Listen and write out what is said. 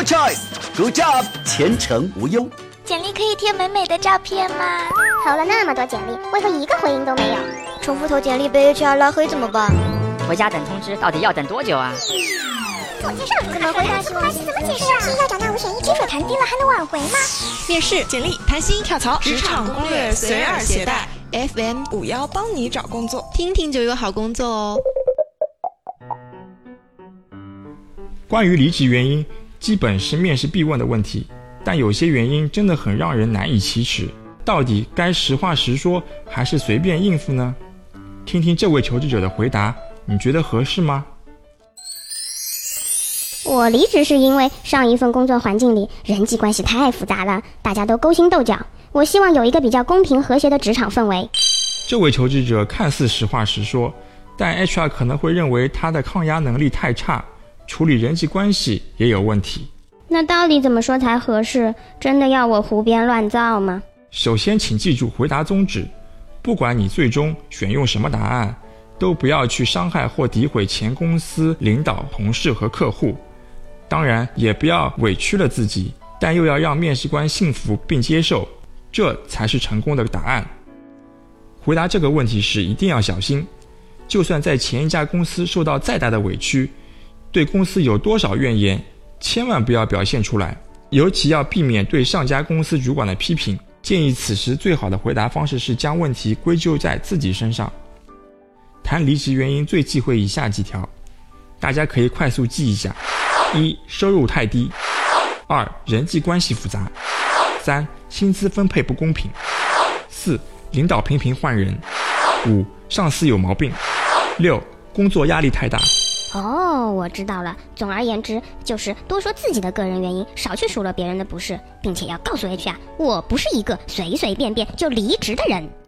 Good choice，Good job，前程无忧。简历可以贴美美的照片吗？投了那么多简历，为何一个回应都没有？重复投简历被 HR 拉黑怎么办？回家等通知，到底要等多久啊？自我介绍怎么回答？怎么解释啊？要找那五选一，薪水谈低了还能挽回吗？面试、简历、谈薪、跳槽、职场攻略随耳携带，FM 五幺帮你找工作，听听就有好工作哦。关于离职原因，基本是面试必问的问题，但有些原因真的很让人难以启齿。到底该实话实说，还是随便应付呢？听听这位求职者的回答，你觉得合适吗？我离职是因为上一份工作环境里人际关系太复杂了，大家都勾心斗角。我希望有一个比较公平和谐的职场氛围。这位求职者看似实话实说，但 HR 可能会认为他的抗压能力太差。处理人际关系也有问题，那到底怎么说才合适？真的要我胡编乱造吗？首先，请记住回答宗旨：不管你最终选用什么答案，都不要去伤害或诋毁前公司领导、同事和客户。当然，也不要委屈了自己，但又要让面试官信服并接受，这才是成功的答案。回答这个问题时一定要小心，就算在前一家公司受到再大的委屈。对公司有多少怨言，千万不要表现出来，尤其要避免对上家公司主管的批评。建议此时最好的回答方式是将问题归咎在自己身上。谈离职原因最忌讳以下几条，大家可以快速记一下：一、收入太低；二、人际关系复杂；三、薪资分配不公平；四、领导频频换人；五、上司有毛病；六、工作压力太大。哦，我知道了。总而言之，就是多说自己的个人原因，少去数落别人的不是，并且要告诉 HR，我不是一个随随便便就离职的人。